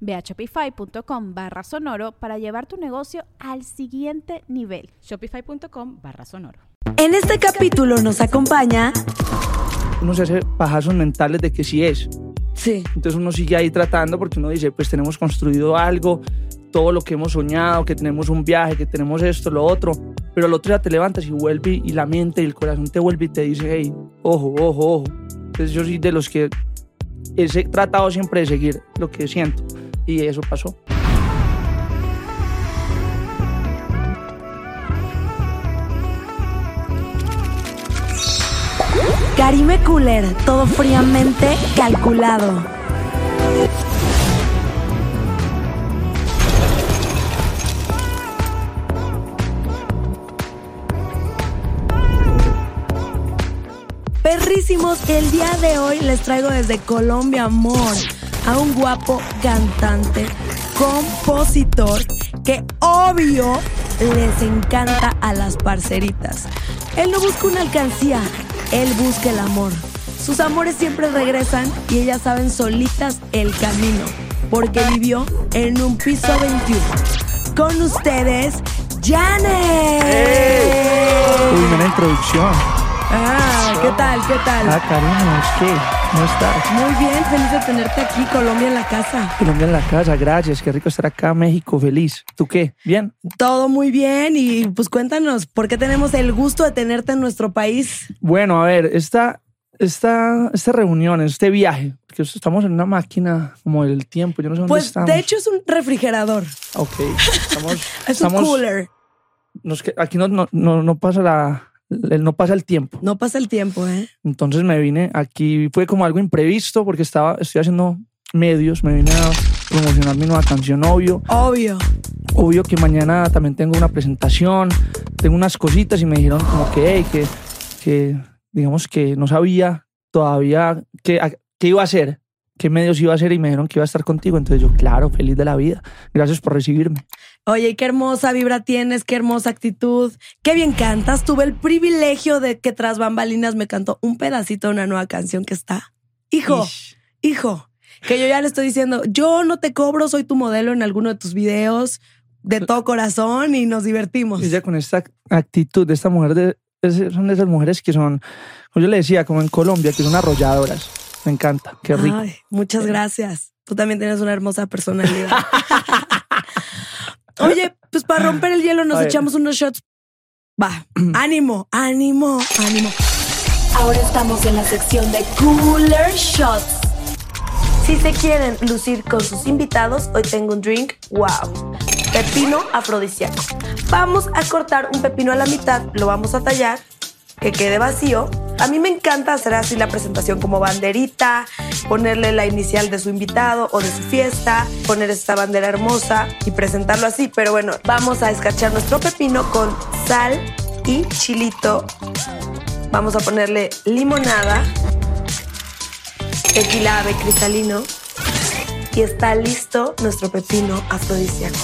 Ve a shopify.com barra sonoro para llevar tu negocio al siguiente nivel. Shopify.com barra sonoro. En este capítulo nos acompaña... Uno se hace pajazos mentales de que sí es. Sí. Entonces uno sigue ahí tratando porque uno dice, pues tenemos construido algo, todo lo que hemos soñado, que tenemos un viaje, que tenemos esto, lo otro. Pero el otro día te levantas y vuelve y la mente y el corazón te vuelve y te dice, hey, ojo, ojo, ojo. Entonces yo soy de los que he tratado siempre de seguir lo que siento y eso pasó. Karime Cooler, todo fríamente calculado. Perrísimos, el día de hoy les traigo desde Colombia, amor, a un guapo cantante, compositor, que obvio les encanta a las parceritas. Él no busca una alcancía, él busca el amor. Sus amores siempre regresan y ellas saben solitas el camino, porque vivió en un piso 21. Con ustedes, Janet. Uy, introducción. Ah, ¿qué tal? ¿Qué tal? Ah, cariño, ¿qué? ¿Cómo estás? Muy bien, feliz de tenerte aquí, Colombia en la casa. Colombia en la casa, gracias. Qué rico estar acá, México, feliz. ¿Tú qué? ¿Bien? Todo muy bien y pues cuéntanos, ¿por qué tenemos el gusto de tenerte en nuestro país? Bueno, a ver, esta, esta, esta reunión, este viaje, porque estamos en una máquina como del tiempo, yo no sé dónde Pues estamos. de hecho es un refrigerador, Ok, estamos... es estamos un cooler. nos aquí no, no, no, no pasa la... No pasa el tiempo. No pasa el tiempo, ¿eh? Entonces me vine aquí, fue como algo imprevisto porque estaba, estoy haciendo medios, me vine a promocionar mi nueva canción, obvio. Obvio. Obvio que mañana también tengo una presentación, tengo unas cositas y me dijeron como que, hey, que, que digamos que no sabía todavía qué, qué iba a hacer, qué medios iba a hacer y me dijeron que iba a estar contigo. Entonces yo, claro, feliz de la vida. Gracias por recibirme. Oye, qué hermosa vibra tienes, qué hermosa actitud, qué bien cantas. Tuve el privilegio de que tras bambalinas me cantó un pedacito de una nueva canción que está. Hijo, Ish. hijo, que yo ya le estoy diciendo, yo no te cobro, soy tu modelo en alguno de tus videos de todo corazón y nos divertimos. Ella con esta actitud de esta mujer, de, son de esas mujeres que son, como yo le decía, como en Colombia, que son arrolladoras. Me encanta, qué rico. Ay, muchas gracias. Tú también tienes una hermosa personalidad. Oye, pues para romper el hielo nos echamos unos shots. Va, ánimo, ánimo, ánimo. Ahora estamos en la sección de Cooler Shots. Si se quieren lucir con sus invitados, hoy tengo un drink, wow, pepino afrodisíaco. Vamos a cortar un pepino a la mitad, lo vamos a tallar, que quede vacío. A mí me encanta hacer así la presentación como banderita, ponerle la inicial de su invitado o de su fiesta, poner esta bandera hermosa y presentarlo así. Pero bueno, vamos a escarchar nuestro pepino con sal y chilito. Vamos a ponerle limonada, tequila ave cristalino y está listo nuestro pepino afrodisíaco.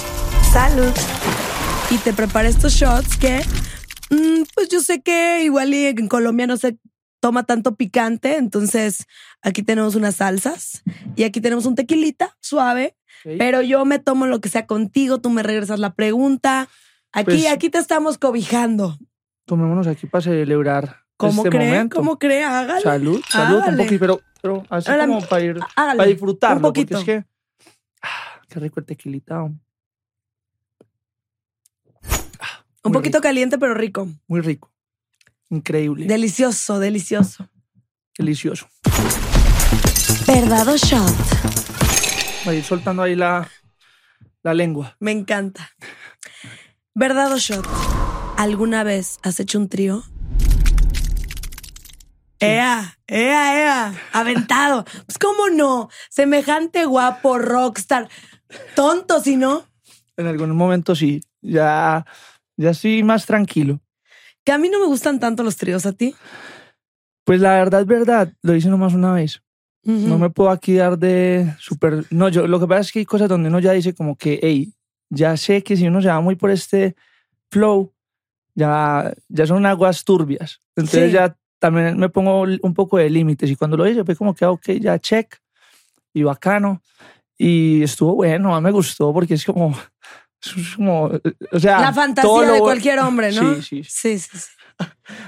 ¡Salud! Y te preparé estos shots que, mm, pues yo sé que igual y en Colombia no se toma tanto picante, entonces aquí tenemos unas salsas y aquí tenemos un tequilita suave, pero yo me tomo lo que sea contigo, tú me regresas la pregunta. Aquí, Pues- aquí te estamos cobijando. Tomémonos aquí para celebrar ¿Cómo este cree? momento. ¿Cómo cree? Hágale. Salud, salud, Hágale. un poquito, pero, pero así Hágale. como para ir, Hágale. para disfrutarlo. Un poquito. Porque es que, ah, qué rico el tequilita, hombre. Un Muy poquito rico. caliente, pero rico. muy rico. Increíble. Delicioso, delicioso. Delicioso. Verdad o shot. Voy a ir soltando ahí la, la lengua. Me encanta. Verdad o shot. ¿Alguna vez has hecho un trío? Ea, ea, ea, aventado. Pues cómo no, semejante guapo rockstar. Tonto, si no. En algún momento sí. Ya, ya estoy más tranquilo. Que a mí no me gustan tanto los tríos, ¿a ti? Pues la verdad es verdad. Lo hice nomás una vez. Ujú. No me puedo aquí dar de súper... No, yo lo que pasa es que hay cosas donde uno ya dice como que, hey, ya sé que si uno se va muy por este flow, ya, ya son aguas turbias. Entonces Sí. ya también me pongo un poco de límites. Y cuando lo hice, fue como que, ah, ok, ya check. Y bacano. Y estuvo bueno, me gustó porque es como... Es como... O sea... La fantasía lo- de cualquier hombre, ¿no? Sí, sí. sí. Sí.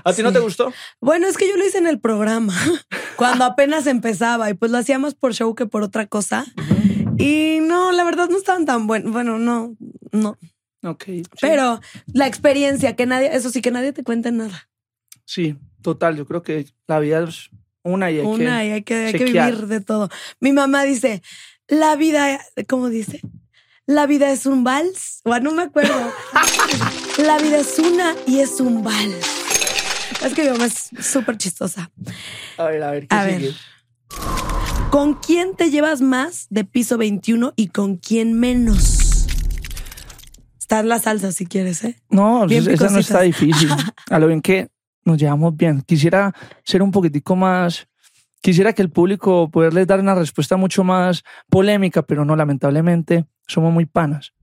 ¿A ti no te gustó? Bueno, es que yo lo hice en el programa, cuando apenas empezaba, y pues lo hacíamos por show que por otra cosa. Y no, la verdad no estaban tan buenos. Bueno, no, no. Ok. sí. Pero la experiencia, que nadie, eso sí, que nadie te cuente nada. Sí, total. Yo creo que la vida es una y hay Una, que... y hay que, hay que chequear. vivir de todo. Mi mamá dice, la vida, ¿cómo dice? La vida es un vals. Bueno, no me acuerdo. la vida es una y es un vals. Es que mi mamá es súper chistosa. A ver, a ver, ¿qué A ver. ¿Con quién te llevas más de piso 21 y con quién menos? Está en la salsa si quieres, ¿eh? No, Bien esa no está difícil. A lo bien que nos llevamos bien. Quisiera ser un poquitico más... Quisiera que el público poderles dar una respuesta mucho más polémica, pero no, lamentablemente somos muy panas.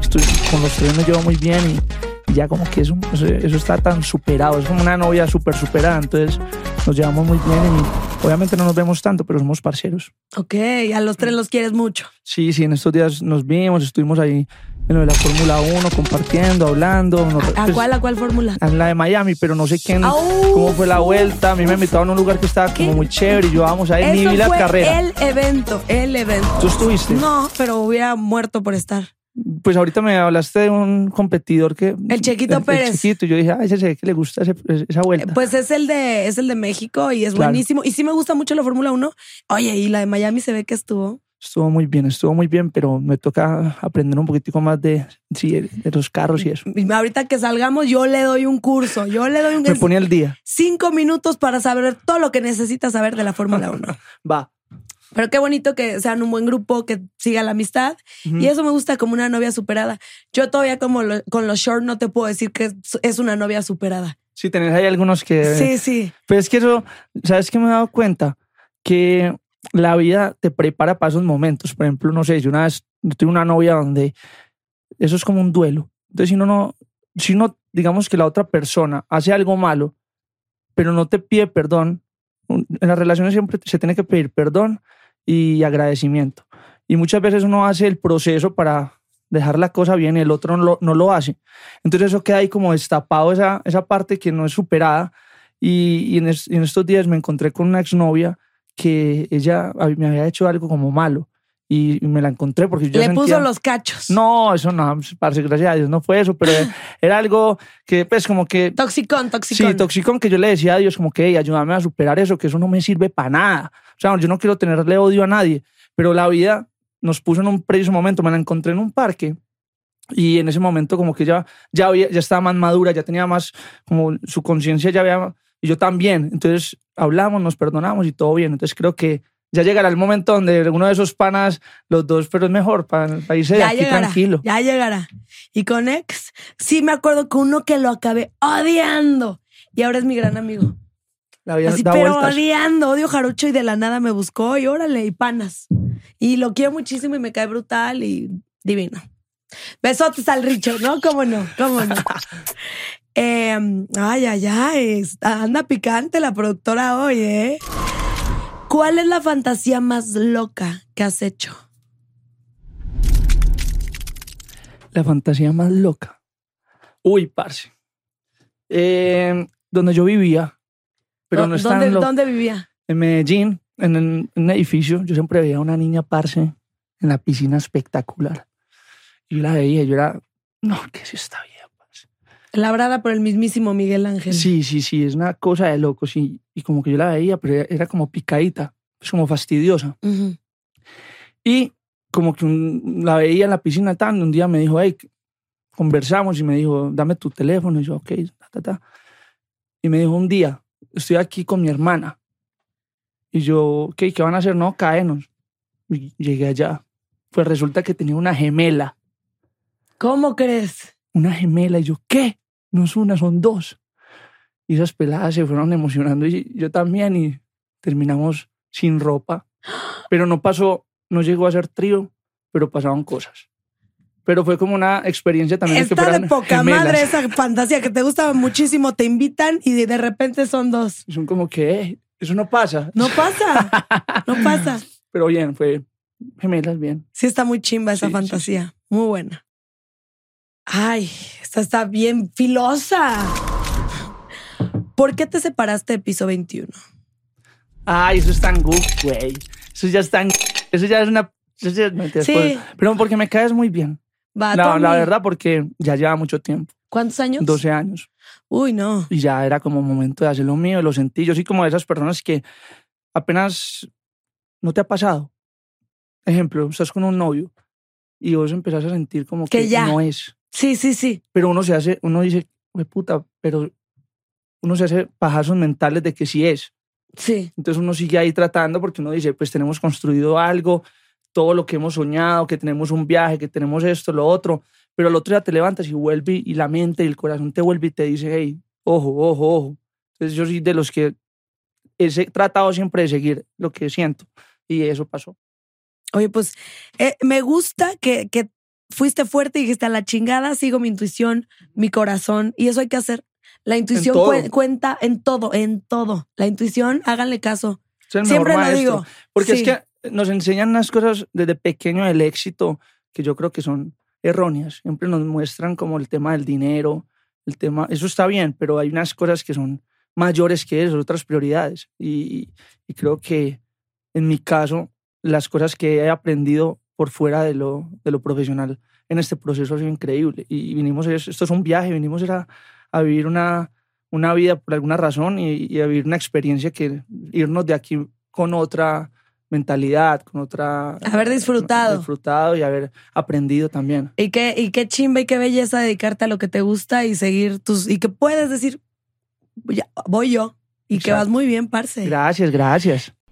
Estoy, con los tres me llevo muy bien y, y ya como que eso, eso, está tan superado. Es como una novia súper superada, entonces nos llevamos muy bien y obviamente no nos vemos tanto, pero somos parceros. Ok, a los tres los quieres mucho. Sí, sí, en estos días nos vimos, estuvimos ahí en lo de la Fórmula 1 compartiendo, hablando. ¿A pues, cuál, a cuál fórmula? en la de Miami, pero no sé quién, Au. cómo fue la vuelta. A mí me invitaron a un lugar que estaba como muy chévere y yo vamos a ir, ni Eso vi la fue carrera. el evento, el evento. ¿Tú estuviste? No, pero hubiera muerto por estar. Pues ahorita me hablaste de un competidor que... El Chequito Pérez. El Chequito, y yo dije, ay, ese se ve que le gusta ese- esa vuelta. Pues es el de, es el de México y es Claro. buenísimo. Y sí me gusta mucho la Fórmula 1. Oye, y la de Miami se ve que estuvo. Estuvo muy bien, estuvo muy bien, pero me toca aprender un poquitico más de, sí, de los carros y eso. Ahorita que salgamos, yo le doy un curso. Yo le doy un Me ponía el día. cinco minutos para saber todo lo que necesitas saber de la Fórmula 1. Va. Pero qué bonito que sean un buen grupo, que siga la amistad. Y eso me gusta como una novia superada. Yo todavía como lo- con los short no te puedo decir que es, es una novia superada. Sí, tenés ahí algunos que... Sí, sí. Pero es que eso, ¿sabes qué me he dado cuenta? Que la vida te prepara para esos momentos. Por ejemplo, no sé, yo una vez yo tuve una novia donde eso es como un duelo. Entonces, si uno no, si uno, digamos que la otra persona hace algo malo, pero no te pide perdón, en las relaciones siempre se tiene que pedir perdón y agradecimiento. Y muchas veces uno hace el proceso para dejar la cosa bien y el otro no lo, no lo hace. Entonces eso queda ahí como destapado, esa, esa parte que no es superada. Y, en, en estos días me encontré con una exnovia que ella me había hecho algo como malo y, me la encontré porque yo Le sentía... puso los cachos. No, eso no, parce, gracias a Dios, no fue eso, pero era algo que pues como que... Toxicón, toxicón. Sí, toxicón que yo le decía a Dios como que "Ey, ayúdame a superar eso, que eso no me sirve para nada. O sea, yo no quiero tenerle odio a nadie, pero la vida nos puso en un preciso momento, me la encontré en un parque y en ese momento como que ya, ya, había, ya estaba más madura, ya tenía más, como su conciencia ya había, y yo también. Entonces hablamos, nos perdonamos y todo bien. Entonces creo que ya llegará el momento donde uno de esos panas, los dos, pero es mejor para, para irse de ya aquí llegará, tranquilo. ya llegará. Y con ex, sí me acuerdo con uno que lo acabé odiando. Y ahora es mi gran amigo. La vida Así, da pero vueltas. odiando, odio jarocho y de la nada me buscó y órale, y panas. Y lo quiero muchísimo y me cae brutal y divino. Besotes al Richo, ¿no? ¿Cómo no? ¿Cómo no? Eh, ay, ay, ay, está- anda picante la productora hoy, ¿eh? ¿Cuál es la fantasía más loca que has hecho? La fantasía más loca. Uy, parce. Eh, donde yo vivía, pero no es ¿Dónde. ¿Dónde vivía? En Medellín, en, el- en un edificio, yo siempre veía a una niña, parce, en la piscina espectacular. Y yo la veía, yo era, no, ¿qué es esta vida? Labrada por el mismísimo Miguel Ángel. Sí, sí, sí, es una cosa de locos. Y, y como que yo la veía, pero era como picadita, es como fastidiosa. Ujú. Y como que un- la veía en la piscina tan, un día me dijo, hey, conversamos y me dijo, dame tu teléfono. Y yo, ok, ta, ta, ta. Y me dijo, un día, estoy aquí con mi hermana. Y yo, ok, ¿qué van a hacer? No, caenos. Y llegué allá. Pues resulta que tenía una gemela, ¿Cómo crees? una gemela. Y yo, ¿qué? No es una, son dos. Y esas peladas se fueron emocionando y yo también y terminamos sin ropa. Pero no pasó, no llegó a ser trío, pero pasaron cosas. Pero fue como una experiencia también. de que Está de poca gemelas. madre esa fantasía que te gusta muchísimo. Te invitan y de- repente son dos. Son como que, eso no pasa. No pasa. No pasa. Pero bien, fue gemelas, bien. Sí está muy chimba esa Sí, sí, fantasía. Muy buena. Ay, esta está bien filosa. ¿Por qué te separaste de piso 21? Ay, eso es tan good, güey. Eso ya es tan. Eso ya es una. eso ya- Sí. Pero porque me caes muy bien. Va, No, la verdad, porque ya lleva mucho tiempo. ¿Cuántos años? 12 años. Uy, no. Y ya era como momento de hacer lo mío, y lo sentí. Yo soy como de esas personas que apenas no te ha pasado. Ejemplo, estás con un novio y vos empezás a sentir como Que que, ya. no es. Sí, sí, sí. Pero uno se hace, uno dice, güey, puta, pero uno se hace pajazos mentales de que sí es. Sí. Entonces uno sigue ahí tratando porque uno dice, pues tenemos construido algo, todo lo que hemos soñado, que tenemos un viaje, que tenemos esto, lo otro, pero al otro día te levantas y vuelve y la mente y el corazón te vuelve y te dice, hey, ojo, ojo, ojo. Entonces yo soy de los que he tratado siempre de seguir lo que siento y eso pasó. Oye, pues eh, me gusta que, que fuiste fuerte y dijiste a la chingada, sigo mi intuición, mi corazón, y eso hay que hacer. La intuición cuenta en todo, en todo. La intuición, háganle caso. Siempre mejor lo maestro. digo. Porque Sí. es que nos enseñan unas cosas desde pequeño del éxito que yo creo que son erróneas. Siempre nos muestran como el tema del dinero, el tema, eso está bien, pero hay unas cosas que son mayores que eso, otras prioridades. Y, y creo que en mi caso, las cosas que he aprendido por fuera de lo, de lo profesional en este proceso ha sido increíble. Y vinimos, es- esto es un viaje, vinimos era a vivir una, una vida por alguna razón y, y a vivir una experiencia que irnos de aquí con otra mentalidad, con otra... Haber disfrutado. Disfrutado y haber aprendido también. Y qué, y qué chimba y qué belleza dedicarte a lo que te gusta y seguir tus. Y que puedes decir, "Ya, voy yo. Y que Exacto. vas muy bien, parce. Gracias, gracias.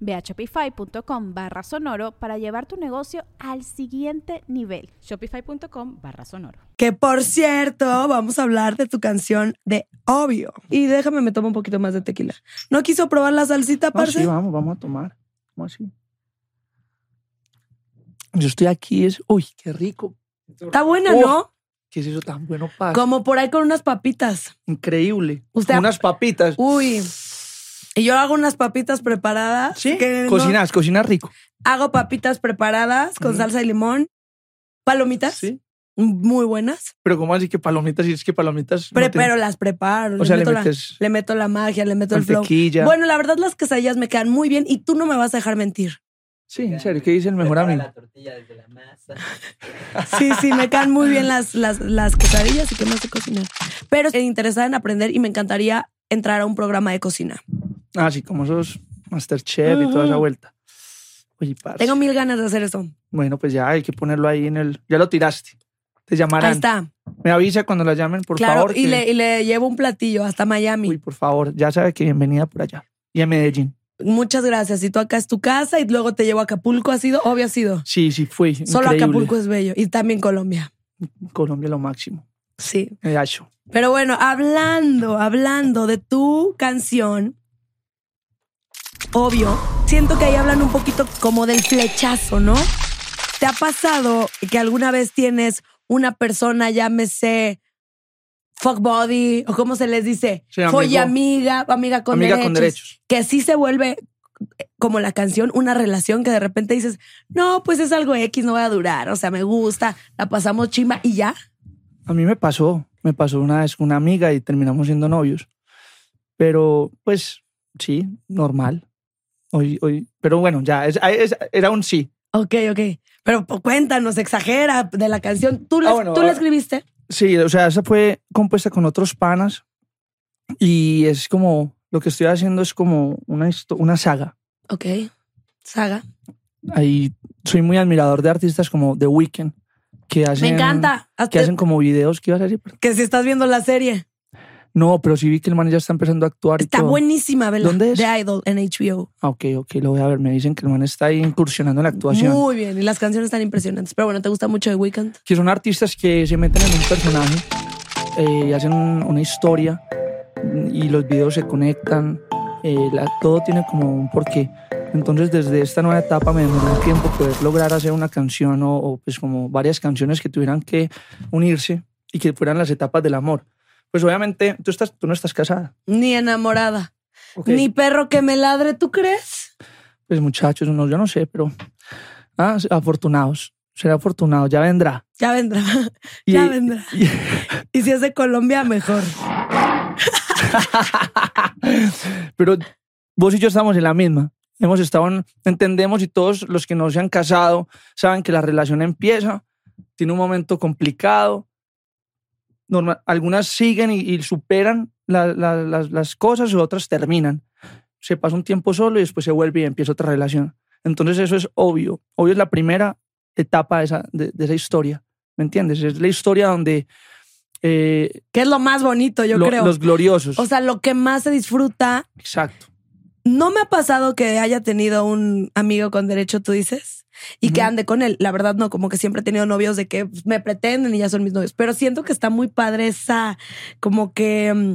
Ve a shopify.com barra sonoro para llevar tu negocio al siguiente nivel. Shopify.com barra sonoro. Que por cierto, vamos a hablar de tu canción de Obvio. Y déjame, me tomo un poquito más de tequila. ¿No quiso probar la salsita, No, parce? sí, vamos, vamos a tomar. ¿Cómo así? Yo estoy aquí, es. Uy, qué rico. Está buena, Oh, ¿no? ¿Qué es eso tan bueno, paz? Como por ahí con unas papitas. Increíble. Usted- Unas papitas. Uy. Y yo hago unas papitas preparadas. Sí, que no- cocinas, cocinas rico. hago papitas preparadas con salsa de limón. Palomitas. Sí. Muy buenas. Pero ¿cómo así que palomitas? Si es que palomitas... no Pre- tienen- Pero las preparo. O sea, le meto la- metes le meto la magia, le meto el flow. Bueno, la verdad, las quesadillas me quedan muy bien y tú no me vas a dejar mentir. Sí, en serio, ¿qué dice el mejor amigo? la tortilla desde la masa. Sí, sí, me quedan muy bien las, las, las quesadillas y que no sé cocinar. Pero estoy interesada en aprender y me encantaría entrar a un programa de cocina. Ah, sí, como esos Masterchef y toda esa vuelta. Oye, parce. Tengo mil ganas de hacer eso. Bueno, pues ya hay que ponerlo ahí en el... Ya lo tiraste. Te llamarán. Ahí está. Me avisa cuando la llamen, por claro, favor. y, que- le, y le llevo un platillo hasta Miami. Uy, por favor, ya sabe que bienvenida por allá. Y a Medellín. Muchas gracias. Y tú acá es tu casa y luego te llevo a Acapulco. ¿Ha sido? Obvio ha sido. Sí, sí, fue. Solo increíble. Acapulco es bello. Y también Colombia. Colombia lo máximo. Sí. Me gacho. Pero bueno, hablando, hablando de tu canción, obvio, siento que ahí hablan un poquito como del flechazo, ¿no? ¿Te ha pasado que alguna vez tienes una persona, llámese fuck body o cómo se les dice, Sí, amiga, amiga con Amiga derechos, con derechos. que sí se vuelve como la canción, una relación que de repente dices, no, pues es algo X, no va a durar, o sea, me gusta, la pasamos chimba y ya. A mí me pasó, me pasó una vez con una amiga y terminamos siendo novios. Pero, pues, sí, normal. Hoy, hoy, pero bueno, ya, es- es- era un sí. Ok, ok. Pero cuéntanos, exagera de la canción. ¿Tú la, Ah, bueno, ¿tú la ah. escribiste? Sí, o sea, esa fue compuesta con otros panas y es como, lo que estoy haciendo es como una, una saga. Ok. Saga. Ahí soy muy admirador de artistas como The Weeknd, que hacen... Me encanta. Que hacen como videos, ¿qué ibas a decir? que si estás viendo la serie. No, pero sí vi que el man ya está empezando a actuar y Está todo. buenísima, ¿verdad? ¿Dónde es? The Idol en HBO. Ah, ok, ok, lo voy a ver. Me dicen que el man está ahí incursionando en la actuación. Muy bien. Y las canciones están impresionantes. Pero bueno, ¿te gusta mucho The Weeknd? que son artistas que se meten en un personaje eh, y hacen un- una historia y los videos se conectan, eh, la- todo tiene como un porqué. Entonces desde esta nueva etapa me demoró un tiempo poder lograr hacer una canción o, o, pues como varias canciones que tuvieran que unirse y que fueran las etapas del amor. Pues obviamente tú, estás, tú no estás casada. Ni enamorada. Ni perro que me ladre, ¿tú crees? Pues muchachos, no, yo no sé, pero ah, afortunados. Será afortunado, ya vendrá. Ya vendrá. Y- ya vendrá. y- Y si es de Colombia, mejor. Pero vos y yo estamos en la misma. Hemos estado, en- entendemos y todos los que no se han casado saben que la relación empieza, tiene un momento complicado. Norma- algunas siguen y, y superan la- la- las, las cosas, otras terminan. Se pasa un tiempo solo y después se vuelve y empieza otra relación. Entonces eso es obvio. Obvio es la primera etapa de esa, de, de esa historia. ¿Me entiendes? Es la historia donde eh, Que es lo más bonito, yo lo- creo. los gloriosos. O sea, lo que más se disfruta Exacto. No me ha pasado que haya tenido un amigo con derecho, tú dices, y que ande con él. La verdad, no, como que siempre he tenido novios de que me pretenden y ya son mis novios. Pero siento que está muy padre esa, como que mm,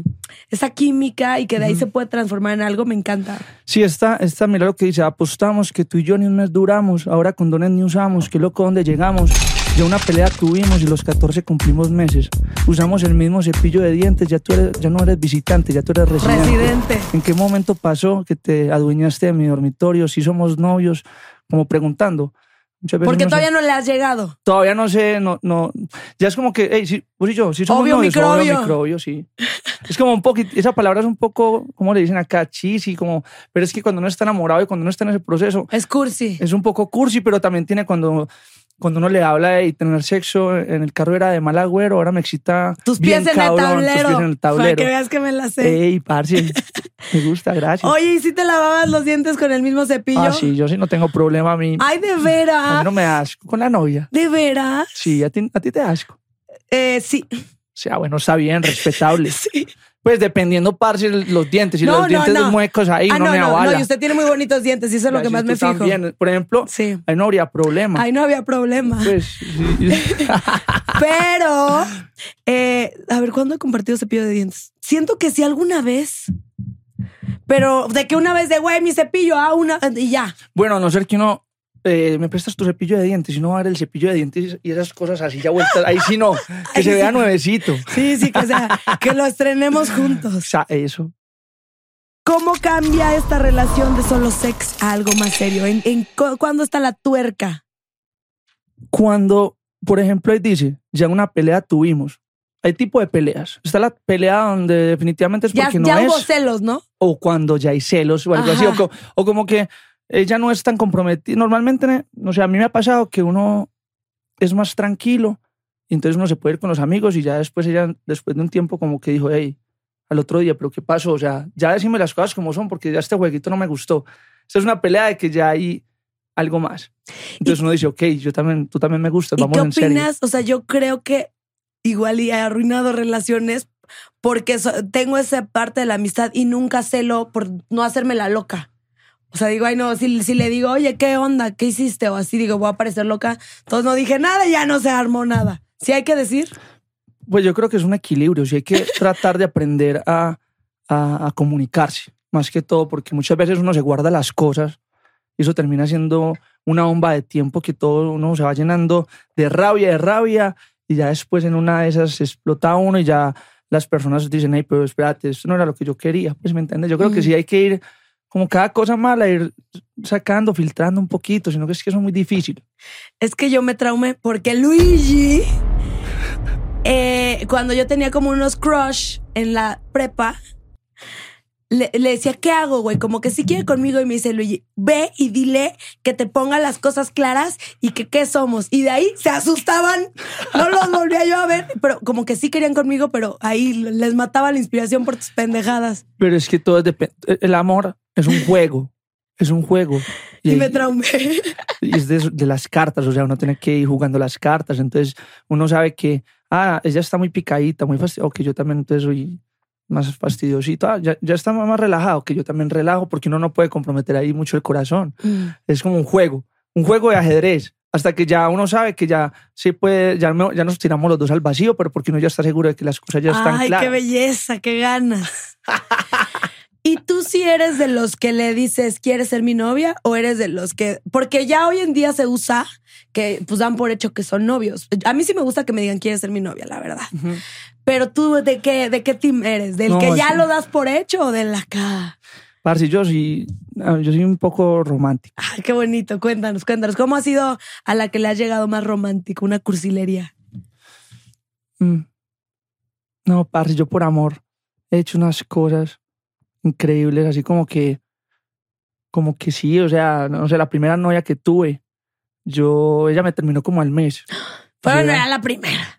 esa química y que de ahí se puede transformar en algo. Me encanta. Sí, esta, esta, mira lo que dice, apostamos que tú y yo ni un mes duramos, ahora condones ni usamos, qué loco donde llegamos. Ya una pelea tuvimos y los 14 cumplimos meses. Usamos el mismo cepillo de dientes, ya tú eres, ya no eres visitante, ya tú eres residente. Residente. ¿En qué momento pasó que te adueñaste de mi dormitorio? Si somos novios, como preguntando. Muchas veces Porque no sé- todavía no le has llegado. todavía no sé, no, no. Ya es como que, hey, sí, vos y yo, si somos Obvio novios, microbio. obvio microbio, sí. Es como un poquito, esa palabra es un poco, ¿cómo le dicen acá? Cheesy, como, pero es que cuando uno está enamorado y cuando uno está en ese proceso, Es cursi. es un poco cursi, pero también tiene cuando, cuando uno le habla de tener sexo en el carro era de mal agüero, ahora me excita Tus bien pies en el cabrón, tablero. tus pies en el Para tablero. que veas que me la sé. Ey, parce, me gusta, gracias. Oye, ¿y si te lavabas los dientes con el mismo cepillo? ah, sí, yo sí no tengo problema a mí. Ay, de A mí veras. no me da asco con la novia. ¿De veras? Sí, a ti, a ti te da asco. Eh, sí. O sea, bueno, está bien, respetable. Sí. Pues dependiendo, parce, los dientes. Y No, los no, dientes no. muecos ahí ah, no, no, me no, avala. no. Y usted tiene muy bonitos dientes y eso es lo que más me fijo. también. Por ejemplo, Sí. ahí no habría problema. Ahí no había problema. Pues, sí. Pero, eh, a ver, ¿cuándo he compartido cepillo de dientes? Siento que sí alguna vez. Pero de que una vez de güey, mi cepillo, ah, una y ya. bueno, a no ser que uno eh, me prestas tu cepillo de dientes y no va a ver el cepillo de dientes y esas cosas así ya vueltas. Ahí sí no, que se vea nuevecito. Sí, sí, que sea, que lo estrenemos O juntos. sea, eso. ¿Cómo cambia esta relación de solo sex a algo más serio? ¿En, en cu- cuándo está la tuerca? Cuando, por ejemplo, dice, ya una pelea tuvimos. Hay tipo de peleas. Está la pelea donde definitivamente es Ya, porque no ya es. hubo celos, ¿no? o cuando ya hay celos o algo así, o, Ajá. co- o como que ella no es tan comprometida. Normalmente, no sé, a mí me ha pasado que uno es más tranquilo y entonces uno se puede ir con los amigos y ya después ella, después de un tiempo, como que dijo, hey, al otro día, pero ¿qué pasó? O sea, ya decime las cosas como son porque ya este jueguito no me gustó. Esta es una pelea de que ya hay algo más. Entonces uno dice, ok, yo también, tú también me gustas, ¿Y vamos qué en serio. opinas? O sea, yo creo que igual y he arruinado relaciones porque tengo esa parte de la amistad y nunca celo por no hacerme la loca. O sea, digo, ay, no, si, si le digo, oye, ¿qué onda? ¿Qué hiciste? O así, digo, voy a parecer loca. Entonces no dije nada ya no se armó nada. ¿Sí hay que decir? Pues yo creo que es un equilibrio, sí hay que tratar de aprender a, a, a comunicarse, más que todo, porque muchas veces uno se guarda las cosas y eso termina siendo una bomba de tiempo que todo uno se va llenando de rabia, de rabia, y ya después en una de esas explota uno y ya las personas dicen, hey, pero espérate, esto no era lo que yo quería, pues me entiendes. Yo creo que sí hay que ir, como cada cosa mala, ir sacando, filtrando un poquito, sino que es que eso es muy difícil. Es que yo me traumé porque Luigi, eh, cuando yo tenía como unos crush en la prepa, le, le decía, ¿qué hago, güey? Como que si quiere conmigo y me dice, Luigi, ve y dile que te ponga las cosas claras y que qué somos. Y de ahí se asustaban, no los volvía yo a ver, pero como que sí querían conmigo, pero ahí les mataba la inspiración por tus pendejadas. Pero es que todo depende. El amor es un juego, es un juego. Y, me traumé. y es de, de las cartas, o sea, uno tiene que ir jugando las cartas, entonces uno sabe que, ah, ella está muy picadita, muy fastidiosa, que yo también entonces soy más fastidiosito, ah, ya, ya está más relajado, que yo también relajo, porque uno no puede comprometer ahí mucho el corazón, es como un juego, un juego de ajedrez, hasta que ya uno sabe que ya se puede, ya, no- ya nos tiramos los dos al vacío, pero porque uno ya está seguro de que las cosas ya están Ay, claras. qué belleza, qué ganas. ¿Y tú si eres de los que le dices, ¿quieres ser mi novia? ¿O eres de los que.? Porque ya hoy en día se usa que pues dan por hecho que son novios. A mí sí me gusta que me digan, ¿quieres ser mi novia? La verdad. Pero tú, ¿de qué, de qué team eres? ¿Del No, que ya sí. lo das por hecho o del acá? Parce, yo sí, ah, yo soy un poco romántico. Ay, qué bonito. Cuéntanos, cuéntanos. ¿Cómo ha sido a la que le has llegado más romántico? Una cursilería. Mm. No, parce, yo por amor he hecho unas cosas increíbles, así como que, como que sí, o sea, no sé, la primera novia que tuve, yo, ella me terminó como al mes. Pero no era la primera.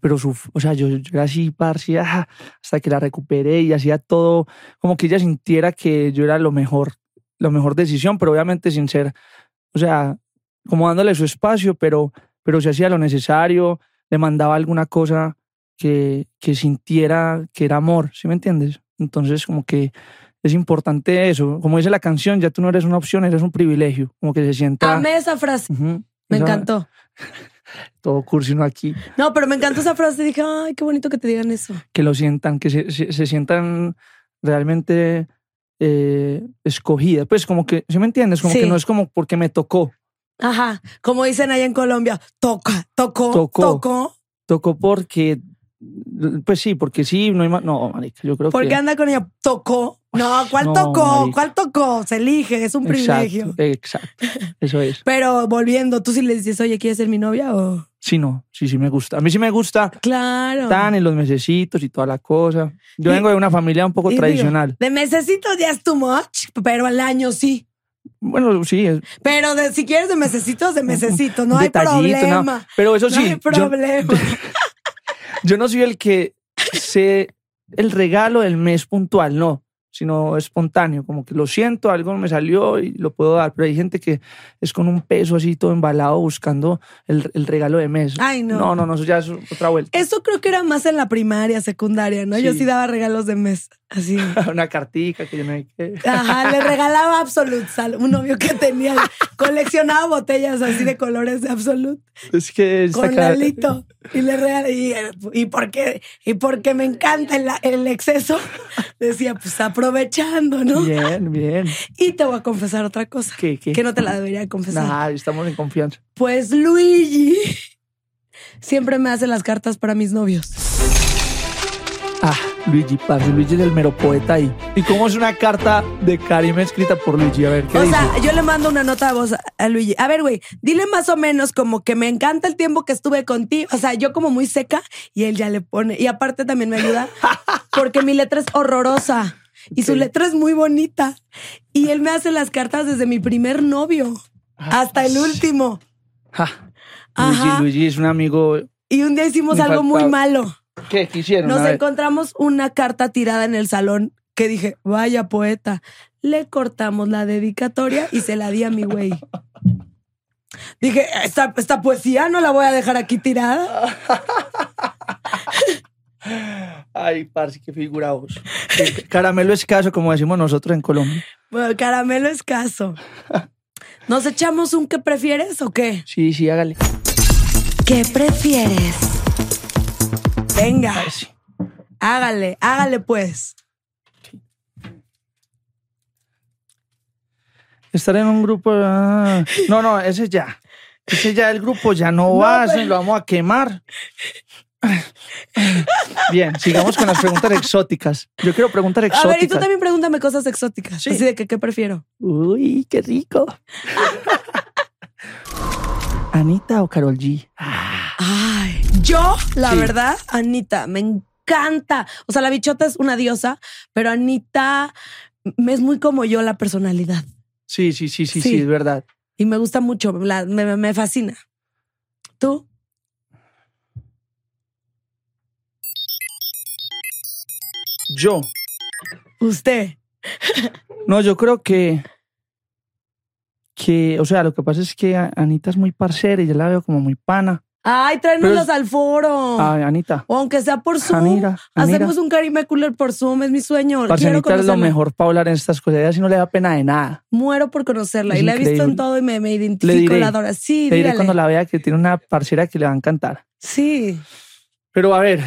Pero su, o sea, yo, yo era así, parce, ah, hasta que la recuperé y hacía todo, como que ella sintiera que yo era lo mejor, la mejor decisión, pero obviamente sin ser, o sea, como dándole su espacio, pero, pero se hacía lo necesario, le mandaba alguna cosa que, que sintiera que era amor, ¿sí me entiendes? Entonces, como que es importante eso, como dice la canción, ya tú no eres una opción, eres un privilegio, como que se sienta... Amé esa frase. Ujú, Me esa- encantó. Todo cursino aquí. No, pero me encantó esa frase. Dije, ay, qué bonito que te digan eso. que lo sientan, que se, se, se sientan realmente eh, escogidas. Pues como que, ¿sí me entiendes? Como Sí. que no es como porque me tocó, Ajá, como dicen allá en Colombia, toca, tocó, Tocó. tocó, tocó porque, pues sí, porque sí, no hay más, no, marica, yo creo porque que... anda con ella, tocó. No, ¿cuál No, tocó? marica. ¿Cuál tocó? Se elige, es un privilegio. Exacto, exacto, eso es. Pero volviendo, tú sí le dices, oye, ¿quieres ser mi novia? O... Sí, no, sí, sí me gusta. A mí sí me gusta Claro. tan en los mesecitos y toda la cosa. Yo Y- vengo de una familia un poco digo, tradicional. de mesecitos ya es too much, pero al año sí. Bueno, sí, es Pero de, si quieres de mesecitos, de mesecitos, no hay problema. no. Pero eso No sí, hay yo- problema. yo no soy el que sé el regalo del mes puntual, no, sino espontáneo, como que lo siento, algo me salió y lo puedo dar, pero hay gente que es con un peso así todo embalado buscando el, el regalo de mes. Ay, no. No, no, no, eso ya es otra vuelta. Eso creo que era más en la primaria, secundaria, ¿no? Yo Sí. sí daba regalos de mes, así. Una cartica que yo no hay que... Ajá, le regalaba Absolut, Sal- un novio que tenía, coleccionaba botellas así de colores de Absolut Es que esta con cara- Lalito. Y le regalaba, y, y porque, y porque me encanta el, el exceso, decía, pues aprovechando, ¿no? Bien, bien. Y te voy a confesar otra cosa, ¿Qué, qué? que no te la debería confesar. Nah, estamos en confianza. Pues Luigi siempre me hace las cartas para mis novios. Ah, Luigi, parce, Luigi es el mero poeta ahí. ¿Y cómo es una carta de Karim escrita por Luigi? A ver, ¿qué O dice? sea, yo le mando una nota de voz a, a Luigi. A ver, güey, dile más o menos como que me encanta el tiempo que estuve contigo. O sea, yo como muy seca y él ya le pone. Y aparte también me ayuda porque mi letra es horrorosa y su letra es muy bonita. Y él me hace las cartas desde mi primer novio hasta el último. Ja. Luigi. Luigi es un amigo. Y un día hicimos algo muy malo. ¿Qué quisieron? Nos encontramos una carta tirada en el salón que dije, vaya poeta. Le cortamos la dedicatoria y se la di a mi güey. Dije, esta, esta poesía no la voy a dejar aquí tirada. Ay, parce, qué figurados. Caramelo escaso, como decimos nosotros en Colombia. Bueno, caramelo escaso. ¿Nos echamos un qué prefieres o qué? Sí, sí, hágale. ¿Qué prefieres? Venga, sí. hágale, hágale pues. Estar en un grupo. ah, No, no, ese ya. Ese ya el grupo ya no, va, ese lo vamos a quemar. Bien, sigamos con las preguntas exóticas. Yo quiero preguntar A exóticas. ver, y tú también pregúntame cosas exóticas. Sí. Así de que, ¿qué prefiero? Uy, qué rico. Anita o Carol G. Ay, yo, la Sí. verdad, Anita, me encanta. O sea, la bichota es una diosa, pero Anita me es muy como yo la personalidad. Sí, sí, sí, sí, Sí. sí, es verdad. Y me gusta mucho, la- me, me- me fascina. ¿Tú? Yo. ¿Usted? No, yo creo que. Que, o sea, lo que pasa es que Anita es muy parcera y yo la veo como muy pana. Ay, tráenoslas Pero- al foro. Ay, Anita. O aunque sea por Zoom. Anira, Anira. Hacemos un Karime Cooler por Zoom, es mi sueño. Parce, Quiero Anita es lo mejor para hablar en estas cosas. Ella sí no le da pena de nada. Muero por conocerla. Es y la he visto en todo y me, me Le identifico, diré. la adoro. Sí, Le diré dígale. cuando la vea que tiene una parcera que le va a encantar. Sí. Pero a ver.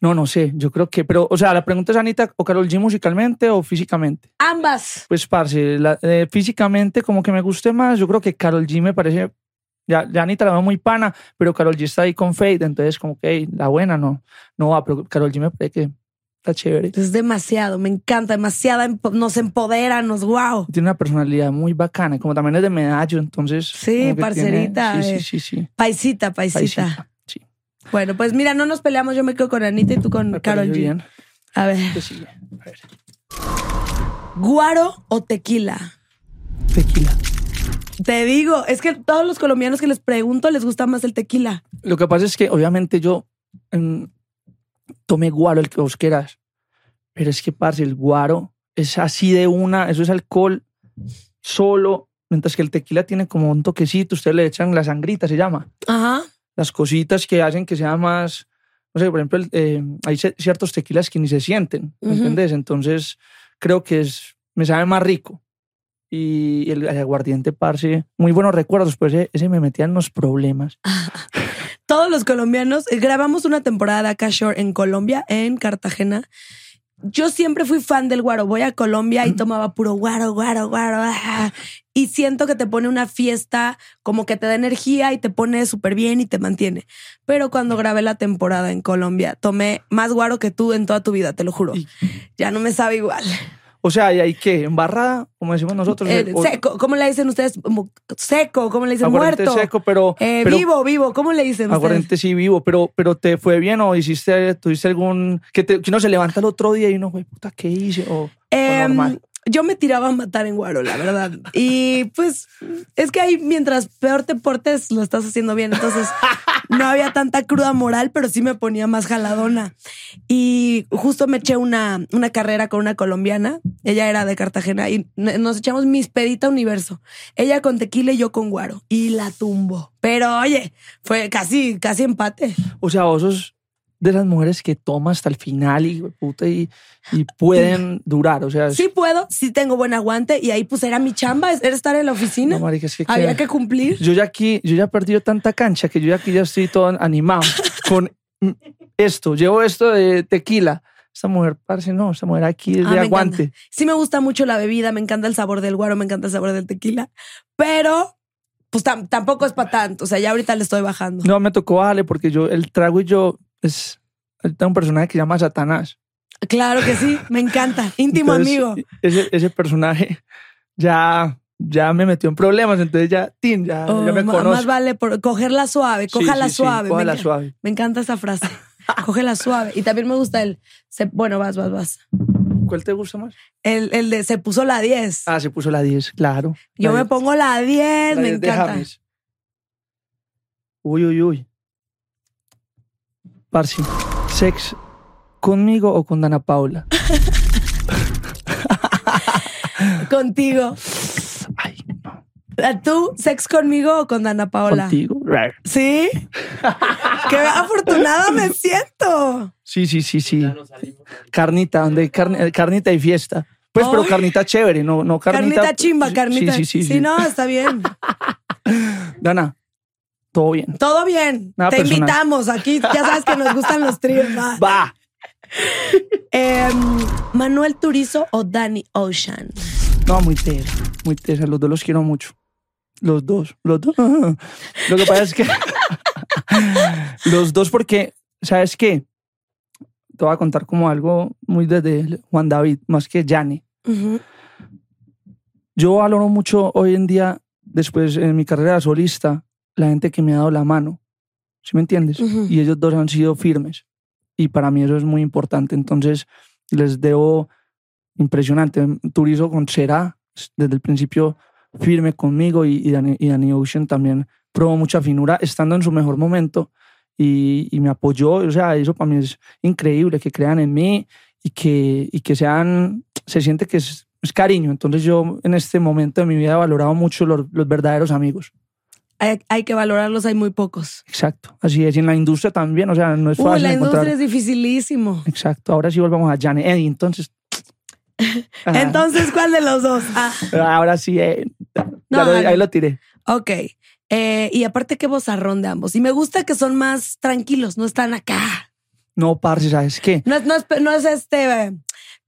No, no sé. Yo creo que. Pero, o sea, la pregunta es: Anita o Carol G musicalmente o físicamente. Ambas. Pues, parce, la- eh, físicamente, como que me guste más. Yo creo que Carol G me parece. Ya, ya Anita la veo muy pana, pero Carol G está ahí con Fade, entonces, como que hey, la buena no, no va, pero Carol G me parece que está chévere. Es demasiado, me encanta, demasiada, nos empodera, nos wow. Tiene una personalidad muy bacana, como también es de medallo, entonces. Sí, parcerita, tiene- eh. sí, sí, sí, sí. Paisita, paisita. Paisita. Bueno, pues mira, no nos peleamos, yo me quedo con Anita y tú con Me Carol G. bien. A ver. A ver. ¿guaro o tequila? Tequila. Te digo, es que todos los colombianos que les pregunto les gusta más el tequila. Lo que pasa es que obviamente yo mm, tomé guaro el que vos quieras, pero es que, parce, el guaro es así de una, eso es alcohol solo, mientras que el tequila tiene como un toquecito, ustedes le echan la sangrita, se llama, Ajá. Las cositas que hacen que sea más, no sé, por ejemplo, eh, hay ciertos tequilas que ni se sienten, ¿me Ujú. ¿entendés? Entonces creo que es, me sabe más rico. Y el, el aguardiente, parce, muy buenos recuerdos, pues ese, ese me metía en los problemas. Todos los colombianos, eh, grabamos una temporada de Acá Shore en Colombia, en Cartagena. Yo siempre fui fan del guaro. Voy a Colombia y tomaba puro guaro, guaro, guaro. ah, Y siento que te pone una fiesta, como que te da energía y te pone súper bien y te mantiene. Pero cuando grabé la temporada en Colombia, tomé más guaro que tú en toda tu vida, te lo juro. Ya no me sabe igual. O sea, ¿y hay qué? ¿Embarrada? Como decimos nosotros. Eh, o- seco, ¿cómo le dicen ustedes? Seco, ¿cómo le dicen? Muerto. seco, pero, Eh, pero vivo, vivo, ¿cómo le dicen ustedes? sí vivo, pero, pero te fue bien o hiciste, tuviste algún, que, te- que uno se levanta el otro día y uno, güey, puta, ¿qué hice? O, o Em, normal. Yo me tiraba a matar en Guaro, la verdad. Y pues es que ahí mientras peor te portes, lo estás haciendo bien. Entonces no había tanta cruda moral, pero sí me ponía más jaladona. Y justo me eché una, una carrera con una colombiana. Ella era de Cartagena y nos echamos mis pedita universo. Ella con tequila y yo con Guaro. Y la tumbo. Pero oye, fue casi, casi empate. O sea, vos sos de las mujeres que toma hasta el final y, puta, y, y pueden durar. O sea, es- Sí puedo, sí tengo buen aguante. Y ahí pues era mi chamba, era estar en la oficina. no, marica, es que, Había que- que cumplir. yo ya aquí, yo ya he perdido tanta cancha que yo ya aquí ya estoy todo animado con esto. Llevo esto de tequila. Esta mujer, parce, no, esta mujer aquí es Ah, de aguante. encanta. Sí me gusta mucho la bebida, me encanta el sabor del guaro, me encanta el sabor del tequila, pero pues tam- tampoco es para tanto. O sea, ya ahorita le estoy bajando. No, me tocó bajarle porque yo, el trago y yo, es, un personaje que se llama Satanás. Claro que sí, me encanta. Íntimo Entonces, amigo. Ese, ese personaje ya, ya me metió en problemas, entonces ya, tin, ya, Oh, ya me ma- conozco. más vale por cogerla suave, Sí, cójala sí, sí, suave. cójala me, suave. me encanta esa frase. cógela suave. Y también me gusta el, se- bueno, vas, vas, vas. ¿Cuál te gusta más? El, el de se puso la 10. Ah, se puso la 10, claro. Yo La me 10, pongo la 10, la me 10 de encanta. James. Uy, uy, uy. Parsi, ¿sex conmigo o con Dana Paula? Contigo. Ay, no, ¿Tú, sex conmigo o con Dana Paola? contigo. ¿Sí? ¡Qué afortunada me siento! Sí, sí, sí, sí. Carnita, donde hay carne- carnita y fiesta. Pues, pero carnita chévere, no, no carnita. Carnita chimba, carnita. Sí, sí, sí. sí. no, está bien. Dana, todo bien. Todo bien. Nada Te personal. invitamos. Aquí ya sabes que nos gustan los tríos. va. Va. Em, Manuel Turizo o Danny Ocean. No, muy tesa, muy tesa. Los dos los quiero mucho. Los dos, los dos. Lo que pasa es que los dos porque, ¿sabes qué? Te voy a contar como algo muy desde Juan David, más que Yanni. Yo valoro mucho hoy en día, después en mi carrera solista, la gente que me ha dado la mano. ¿Sí me entiendes? Ujú. Y ellos dos han sido firmes. Y para mí eso es muy importante. Entonces, les debo impresionante. Turizo con Será, desde el principio firme conmigo y, y, Dani, y Danny Ocean también probó mucha finura estando en su mejor momento y, y me apoyó. O sea, eso para mí es increíble, que crean en mí y que, y que sean, se siente que es, es cariño. Entonces yo en este momento de mi vida he valorado mucho los, los verdaderos amigos. Hay, hay que valorarlos, hay muy pocos. Exacto, así es. Y en la industria también, o sea, no es Uy, fácil la encontrar. industria es dificilísimo. Exacto, ahora sí volvamos a Janet. Eddie, entonces. Entonces, ¿cuál de los dos? Ah, Ahora sí, eh, No, ahí lo tiré. ok. Eh, y aparte, qué vozarrón de ambos. Y me gusta que son más tranquilos, no están acá. No, parce, ¿sabes qué? No es, no es, no es este eh,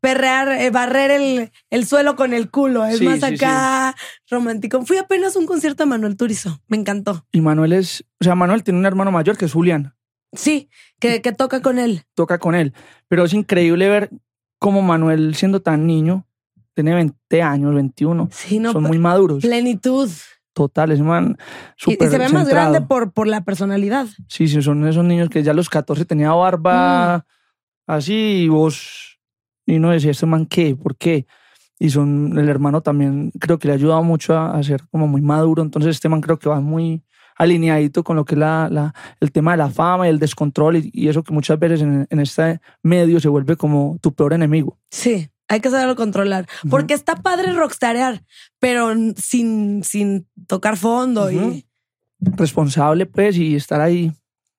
perrear, eh, barrer el, el suelo con el culo. Es Sí, más sí, acá romántico. Fui apenas a un concierto de Manuel Turizo. Me encantó. Y Manuel es, o sea, Manuel tiene un hermano mayor que es Julián, Sí, que, que toca con él. toca con él. Pero es increíble ver cómo Manuel, siendo tan niño, tiene 20 años, 21, Sí, no, son pa- muy maduros. plenitud. Total, es man Y, y se ve más grande por, por la personalidad. Sí, sí, son esos niños que ya a los 14 tenía Mm. barba así y vos. Y uno decía, ¿este man qué? ¿Por qué? Y son, el hermano también creo que le ha ayudado mucho a, a ser como muy maduro. Entonces, este man creo que va muy alineadito con lo que es la, la- el tema de la fama y el descontrol y, y eso que muchas veces en, en este medio se vuelve como tu peor enemigo. Sí, hay que saberlo controlar. Porque está padre rockstarear, pero sin, sin tocar fondo. Y, Responsable, pues, y estar ahí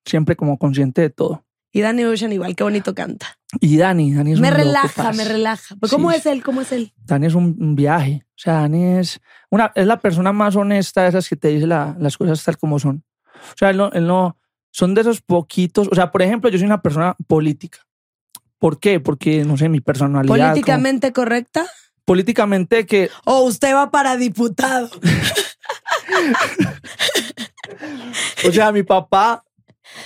siempre como consciente de todo. Y Danny Ocean igual, qué bonito canta. Y Dani, Dani es me un relaja, me relaja. Pues, ¿Cómo Sí. es él? ¿Cómo es él? Dani es un, viaje. O sea, Dani es, una, es la persona más honesta de esas que te dice la- las cosas tal como son. O sea, él no, él no- son de esos poquitos. O sea, por ejemplo, yo soy una persona política. ¿Por qué? Porque, no sé, mi personalidad. como- ¿Políticamente correcta? políticamente que, ¿O usted va para diputado? o sea, mi papá,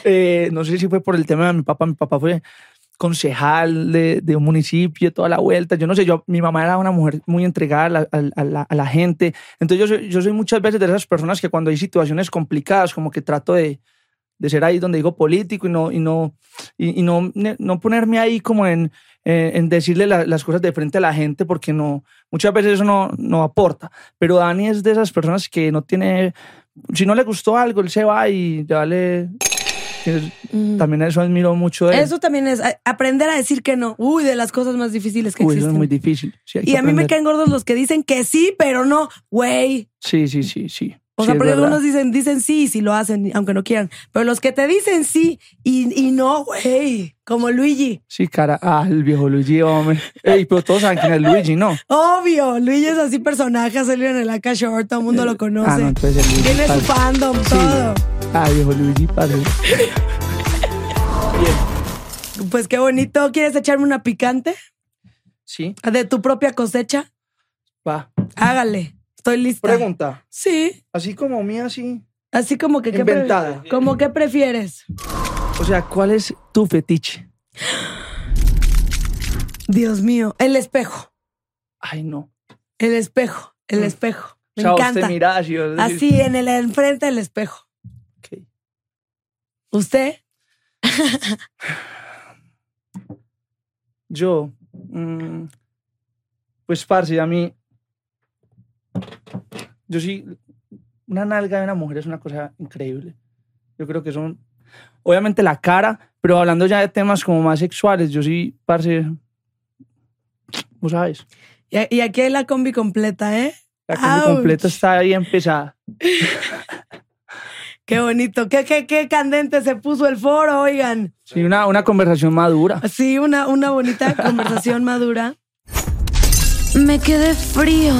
eh, no sé si fue por el tema de mi papá, mi papá fue concejal de, de un municipio, toda la vuelta. Yo no sé, yo, mi mamá era una mujer muy entregada a la, a- la- a la gente. Entonces yo yo soy muchas veces de esas personas que cuando hay situaciones complicadas, como que trato de, de ser ahí donde digo político y no, y no, y, y no, no ponerme ahí como en, eh, en decirle la- las cosas de frente a la gente, porque no, muchas veces eso no, no aporta. Pero Dani es de esas personas que no tiene, si no le gustó algo, él se va y ya le... que Mm. También eso admiro mucho de él. Eso también es aprender a decir que no. Uy, de las cosas más difíciles que Uy, eso existen. es muy difícil. Sí, y a mí me caen gordos los que dicen que sí, pero no. Güey. Sí, sí, sí, sí. O Sí, sea, verdad. algunos dicen, dicen sí y sí lo hacen, aunque no quieran. Pero los que te dicen sí y, y no, güey. Como Luigi. Sí, cara. Ah, el viejo Luigi, hombre. Ey, pero todos saben quién es Luigi, ¿no? Obvio, Luigi es así personaje, ha salido en el AK Short, todo el mundo lo conoce. Ah, no, entonces el Luigi. Tiene su fandom, Sí. todo. Ah, viejo Luigi, padre. Pues qué bonito. ¿Quieres echarme una picante Sí, de tu propia cosecha? va. Hágale. Estoy lista. Pregunta. Sí. Así como mía, sí. Así como que. ¿qué Inventada. como que prefieres? O sea, ¿cuál es tu fetiche? Dios mío. El espejo. Ay, no. El espejo. El Mm. espejo. Me o sea, encanta. y vos decís, Así, en el enfrente del espejo. ok. ¿Usted? Yo, mm, pues, parce, a mí, yo sí, una nalga de una mujer es una cosa increíble. Yo creo que son, obviamente la cara, pero hablando ya de temas como más sexuales, yo sí, parce, vos sabes, Y, y aquí hay la combi completa, ¿eh? la combi Ouch. completa está ahí empezada. Qué bonito. Qué, qué, qué candente se puso el foro, oigan. Sí, una, una conversación madura. Sí, una, una bonita conversación madura. Me quedé frío.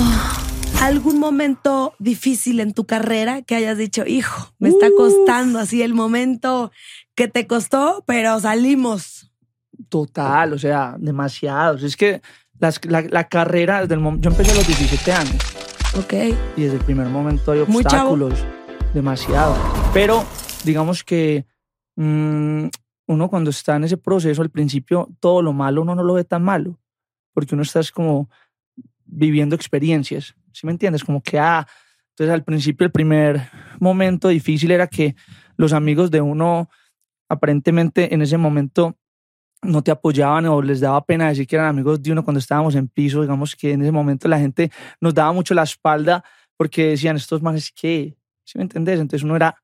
¿Algún momento difícil en tu carrera que hayas dicho, hijo, me está costando así el momento que te costó, pero salimos? Total, o sea, demasiados. Es que las- la, la carrera, desde el yo empecé a los 17 años Ok. y desde el primer momento hay obstáculos, demasiado. Pero digamos que mm, uno cuando está en ese proceso, al principio, todo lo malo uno no lo ve tan malo, porque uno está es como viviendo experiencias, ¿sí me entiendes? Como que, ah, entonces al principio el primer momento difícil era que los amigos de uno aparentemente en ese momento no te apoyaban o les daba pena decir que eran amigos de uno cuando estábamos en piso, digamos que en ese momento la gente nos daba mucho la espalda porque decían estos manes que, ¿sí me entendés? Entonces uno era,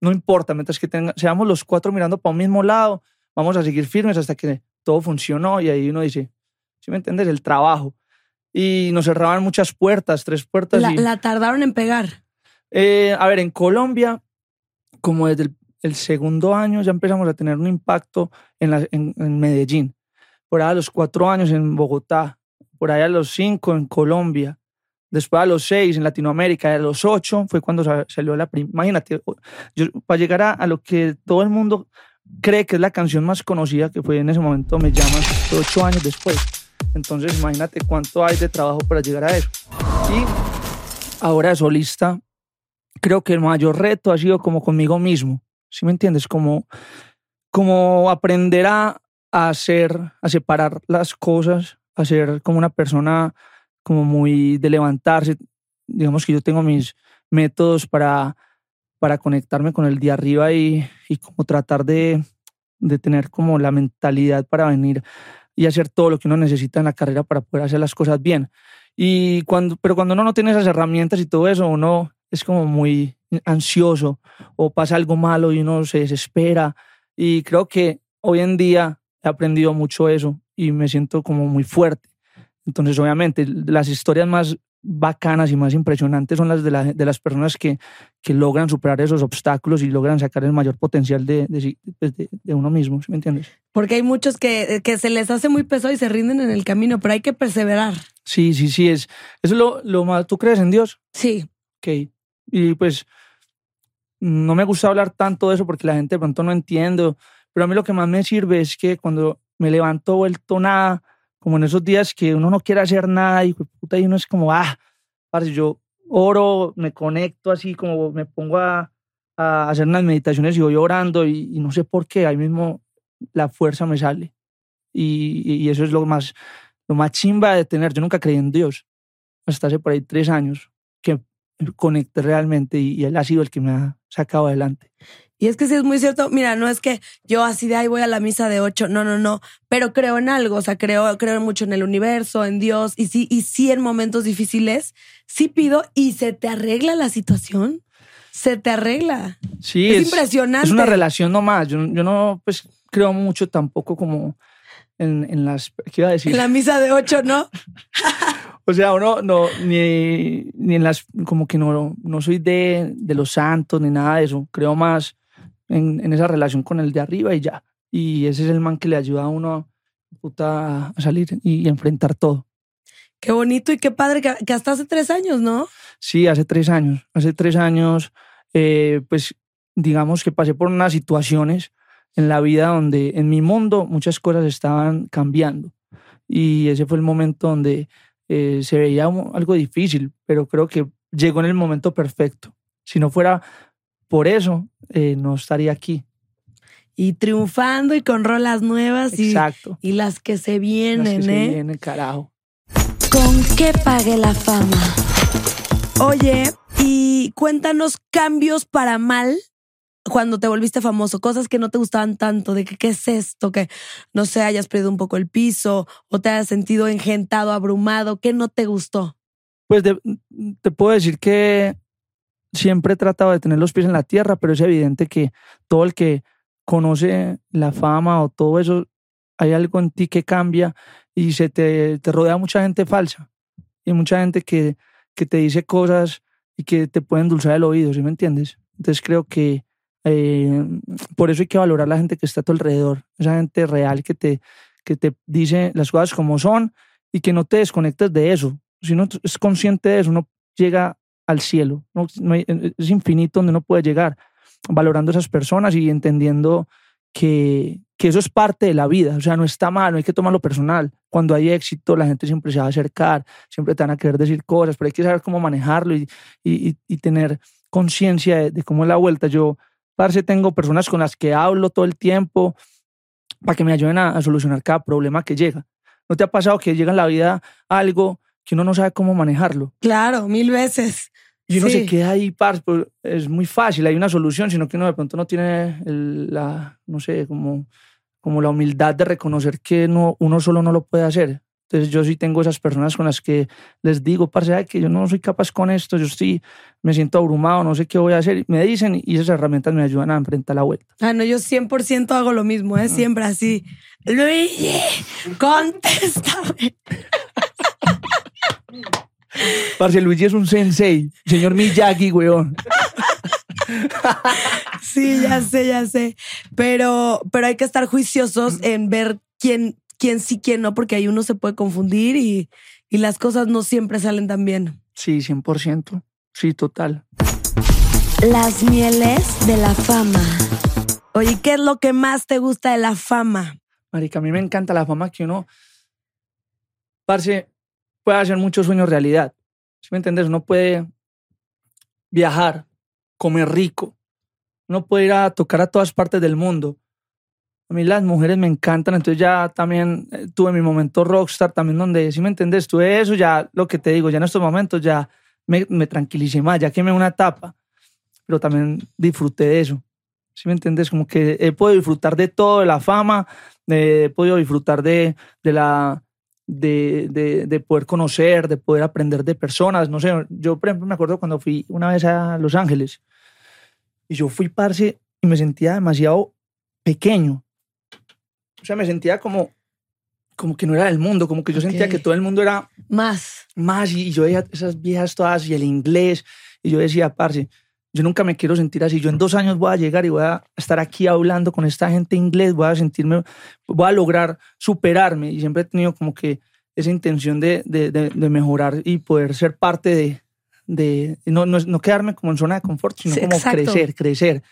no importa, mientras que tenga, seamos los cuatro mirando para un mismo lado, vamos a seguir firmes hasta que todo funcionó y ahí uno dice, ¿sí me entendés? El trabajo. Y nos cerraban muchas puertas, tres puertas. La, y, la tardaron en pegar. eh, a ver, en Colombia, como desde el, el segundo año ya empezamos a tener un impacto en, la- en, en Medellín. Por ahí a los cuatro años en Bogotá, por ahí a los cinco en Colombia, después a los seis en Latinoamérica, a los ocho fue cuando sa- salió la primera. Imagínate, yo, para llegar a, a lo que todo el mundo cree que es la canción más conocida, que fue en ese momento Me Llamas, ocho años después. Entonces, imagínate cuánto hay de trabajo para llegar a eso. Y ahora solista, creo que el mayor reto ha sido como conmigo mismo. ¿Sí me entiendes? Como, como aprender a, a hacer, a separar las cosas, a ser como una persona como muy de levantarse. Digamos que yo tengo mis métodos para, para conectarme con el día arriba y, y como tratar de, de tener como la mentalidad para venir y hacer todo lo que uno necesita en la carrera para poder hacer las cosas bien. Y cuando, pero cuando uno no tiene esas herramientas y todo eso, uno es como muy ansioso o pasa algo malo y uno se desespera. Y creo que hoy en día he aprendido mucho eso y me siento como muy fuerte. Entonces, obviamente, las historias más bacanas y más impresionantes son las de, la- de las personas que, que logran superar esos obstáculos y logran sacar el mayor potencial de, pues, de- de uno mismo, ¿sí me entiendes? Porque hay muchos que, que se les hace muy pesado y se rinden en el camino, pero hay que perseverar. Sí, sí, sí, es, eso es lo, lo más... ¿Tú crees en Dios? Sí. Ok. Y pues no me gusta hablar tanto de eso porque la gente de pronto no entiende, pero a mí lo que más me sirve es que cuando me levanto vuelto nada, como en esos días que uno no quiere hacer nada y, puta, y uno es como, ah, parce, yo oro, me conecto así, como me pongo a, a hacer unas meditaciones y voy orando y, y no sé por qué, ahí mismo la fuerza me sale. Y, y eso es lo más, lo más chimba de tener. Yo nunca creí en Dios hasta hace por ahí tres años que conecté realmente y, y él ha sido el que me ha sacado adelante. Y es que sí es muy cierto. Mira, no es que yo así de ahí voy a la misa de ocho. No, no, no. Pero creo en algo. O sea, creo, creo mucho en el universo, en Dios. Y sí, y sí en momentos difíciles, sí pido y se te arregla la situación. Se te arregla. Sí, Es impresionante. Es una relación nomás. Yo, yo no pues creo mucho tampoco como en, en las... ¿Qué iba a decir? En la misa de ocho, ¿no? O sea, uno no, ni, ni en las, como que no, no soy de, de los santos ni nada de eso. Creo más en, en esa relación con el de arriba y ya. Y ese es el man que le ayuda a uno puta, a salir y, enfrentar todo. Qué bonito y qué padre que, que hasta hace tres años, ¿no? Sí, hace tres años. Hace tres años, eh, pues digamos que pasé por unas situaciones en la vida donde en mi mundo muchas cosas estaban cambiando. Y ese fue el momento donde eh, se veía algo difícil, pero creo que llegó en el momento perfecto. Si no fuera por eso, eh, no estaría aquí. Y triunfando y con rolas nuevas y, Exacto. y las que se Las vienen, que se ¿eh? vienen, carajo. ¿Con qué pague la fama? Oye, y cuéntanos cambios para mal cuando te volviste famoso, cosas que no te gustaban tanto, de que qué es esto, que no sé, hayas perdido un poco el piso o te hayas sentido engentado, abrumado, ¿qué no te gustó? Pues de- te puedo decir que siempre he tratado de tener los pies en la tierra, pero es evidente que todo el que conoce la fama o todo eso, hay algo en ti que cambia y se te, te rodea mucha gente falsa y mucha gente que, que te dice cosas y que te puede endulzar el oído, ¿sí me entiendes? Entonces creo que eh, por eso hay que valorar la gente que está a tu alrededor, esa gente real que te, que te dice las cosas como son y que no te desconectes de eso. Si uno es consciente de eso, uno llega al cielo. No, no hay- es infinito donde uno puede llegar, valorando a esas personas y entendiendo que, que eso es parte de la vida. O sea, no está mal, no hay que tomarlo personal. Cuando hay éxito, la gente siempre se va a acercar, siempre te van a querer decir cosas, pero hay que saber cómo manejarlo y, y, y- y tener conciencia de, de cómo es la vuelta. Yo, parce, tengo personas con las que hablo todo el tiempo para que me ayuden a, a solucionar cada problema que llega. ¿No te ha pasado que llega en la vida algo que uno no sabe cómo manejarlo? Claro, mil veces. Y uno Sí. se queda ahí, parce, pues, es muy fácil, hay una solución, sino que uno de pronto no tiene el- la, no sé, como, como la humildad de reconocer que no, uno solo no lo puede hacer. Entonces yo sí tengo esas personas con las que les digo, parce, que yo no soy capaz con esto, yo sí me siento abrumado, no sé qué voy a hacer. Me dicen y esas herramientas me ayudan a enfrentar la vuelta. Ah, no, yo 100% hago lo mismo, ¿eh? Siempre así. Luigi, contéstame. Parce, Luigi es un sensei, señor Miyagi, weón. Sí, ya sé, ya sé. Pero, pero hay que estar juiciosos en ver quién, quién sí, quién no, porque ahí uno se puede confundir y, y las cosas no siempre salen tan bien. Sí, 100%. Sí, total. Las mieles de la fama. Oye, ¿qué es lo que más te gusta de la fama? Marica, a mí me encanta la fama que uno, parce, puede hacer muchos sueños realidad. ¿Sí me entiendes? Uno puede viajar, comer rico. Uno puede ir a tocar a todas partes del mundo. A mí las mujeres me encantan, entonces ya también eh, tuve mi momento rockstar también donde, ¿sí me entiendes? Tuve eso, ya lo que te digo, ya en estos momentos ya me, tranquilicé más, ya quemé una etapa, pero también disfruté de eso. ¿Sí me entiendes? Como que he podido disfrutar de todo, de la fama, eh, he podido disfrutar de, de la de, de, de poder conocer, de poder aprender de personas. No sé, yo por ejemplo me acuerdo cuando fui una vez a Los Ángeles y yo fui parce y me sentía demasiado pequeño. O sea, me sentía como, como que no era del mundo, como que yo sentía que todo el mundo era Más. más y, y yo veía esas viejas todas y el inglés y yo decía, parce, yo nunca me quiero sentir así. Yo en dos años voy a llegar y voy a estar aquí hablando con esta gente inglés, voy a sentirme, voy a lograr superarme y siempre he tenido como que esa intención de, de, de- de mejorar y poder ser parte de, de no, no, no quedarme como en zona de confort, sino Sí, como exacto. crecer, crecer.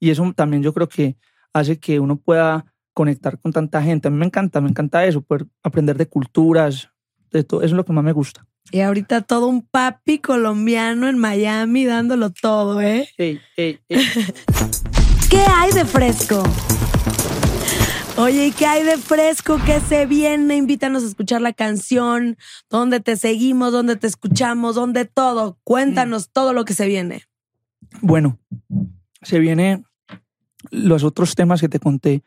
Y eso también yo creo que hace que uno pueda conectar con tanta gente. A mí me encanta, me encanta eso, poder aprender de culturas, de todo. Eso es lo que más me gusta. Y ahorita todo un papi colombiano en Miami dándolo todo, ¿eh? Ey, ey, ey. ¿Qué hay de fresco? Oye, ¿y qué hay de fresco? ¿Qué se viene? Invítanos a escuchar la canción, dónde te seguimos, dónde te escuchamos, dónde todo. Cuéntanos todo lo que se viene. Bueno, se viene los otros temas que te conté,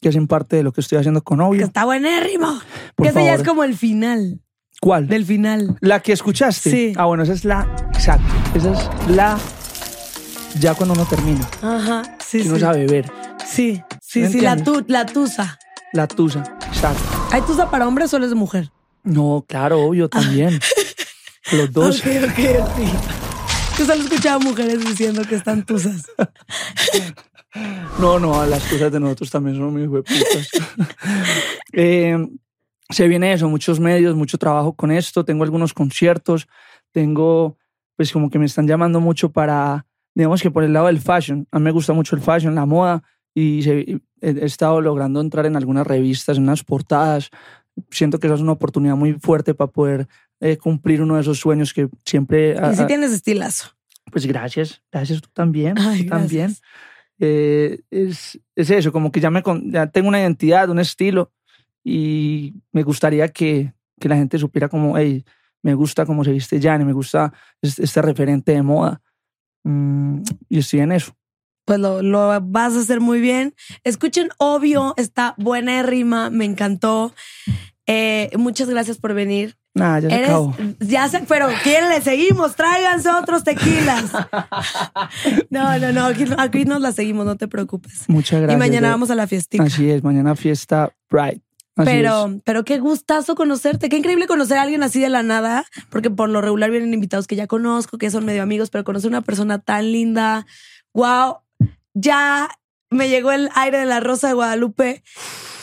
que hacen parte de lo que estoy haciendo con Que Obvio. está buenérrimo. Por que ese ya es como el final ¿Cuál? del final. La que escuchaste. Sí. Ah, bueno, esa es la. Exacto. Esa es la. Ya cuando uno termina, Ajá, sí, que sí. uno sabe beber. Sí, sí, ¿Me sí, la, tu, la tusa. La tusa. Exacto. ¿Hay tusa para hombres o es de mujer? No, claro, obvio, también. Los dos. Ok, ok, ok. Yo solo escuchaba mujeres diciendo que están tusas. No, no, las cosas de nosotros también son muy hueputas. Eh, se viene eso, muchos medios, mucho trabajo con esto. Tengo algunos conciertos, tengo, pues como que me están llamando mucho para, digamos que por el lado del fashion. A mí me gusta mucho el fashion, la moda, y he, estado logrando entrar en algunas revistas, en unas portadas. Siento que esa es una oportunidad muy fuerte para poder eh, cumplir uno de esos sueños que siempre... Y si ah, tienes estilazo. pues gracias, gracias tú también, Ay, tú también eh, es, es eso, como que ya, me, ya tengo una identidad, un estilo y me gustaría que, que la gente supiera como, hey, me gusta cómo se viste Yanni, me gusta este, referente de moda Mm, y estoy en eso. Pues lo, lo vas a hacer muy bien. Escuchen, obvio, está buena rima, me encantó. Eh, muchas gracias por venir. Nada, ya se Eres, acabó. ya sé, pero ¿quién le seguimos? Tráiganse otros tequilas. No, no, no, aquí, aquí nos la seguimos, no te preocupes. Muchas gracias. y mañana vamos a la fiestica. Así es, mañana fiesta Pride. Así es. Pero, pero qué gustazo conocerte. Qué increíble conocer a alguien así de la nada, porque por lo regular vienen invitados que ya conozco, que son medio amigos, pero conocer a una persona tan linda. Wow, ya me llegó el aire de la Rosa de Guadalupe.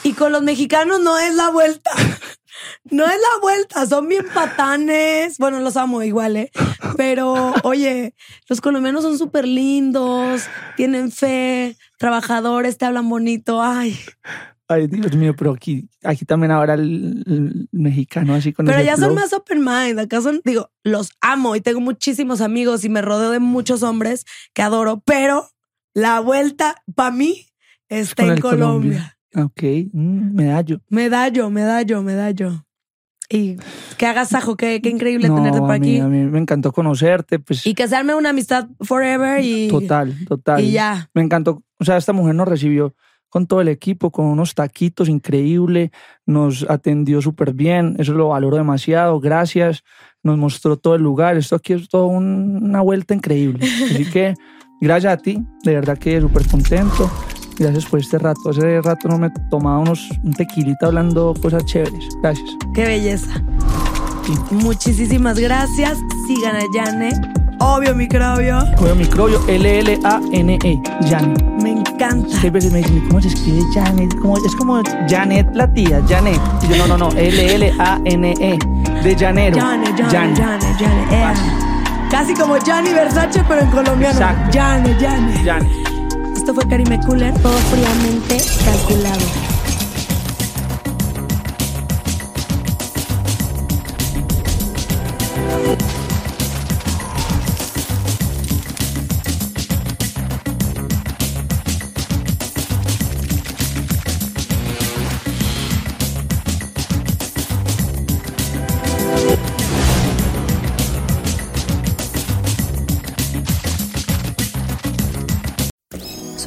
Y con los mexicanos no es la vuelta. No es la vuelta, son bien patanes. Bueno, los amo igual, ¿eh? Pero, oye, los colombianos son súper lindos, tienen fe, trabajadores, te hablan bonito. Ay, Ay, Dios mío, pero aquí, aquí también ahora el, el mexicano así con pero ya son más open mind. Acá son, digo, los amo y tengo muchísimos amigos y me rodeo de muchos hombres que adoro, pero la vuelta para mí está en el Colombia. Ok, mm, medallo. Medallo, medallo, medallo. Y que agasajo, qué, qué increíble No, tenerte por a mí, aquí. a mí me encantó conocerte, pues Y que se arme una amistad forever y, total, total. y ya. Me encantó, o sea, esta mujer nos recibió con todo el equipo, con unos taquitos increíble, nos atendió súper bien, eso lo valoro demasiado, gracias, nos mostró todo el lugar, esto aquí es todo un- una vuelta increíble. Así que gracias a ti, de verdad que súper contento, gracias por este rato, hace rato no me tomaba unos, un tequilita hablando cosas chéveres, gracias. Qué belleza. Muchísimas gracias. Sigan a Yane. Obvio microbio. Con microbio L-L-A-N-E, Janet. Me encanta. Hay veces me dicen, ¿cómo se escribe Janet? ¿Cómo- es como Janet la tía, Janet. Y yo, no, no, no, L-L-A-N-E, de llanero. Yane, Yane, Jan. Yane, Yane. Ea. Casi como Gianni Versace, pero en colombiano. Exacto. Yane, Yane. Janet. Esto fue Karime Cooler, todo fríamente calculado.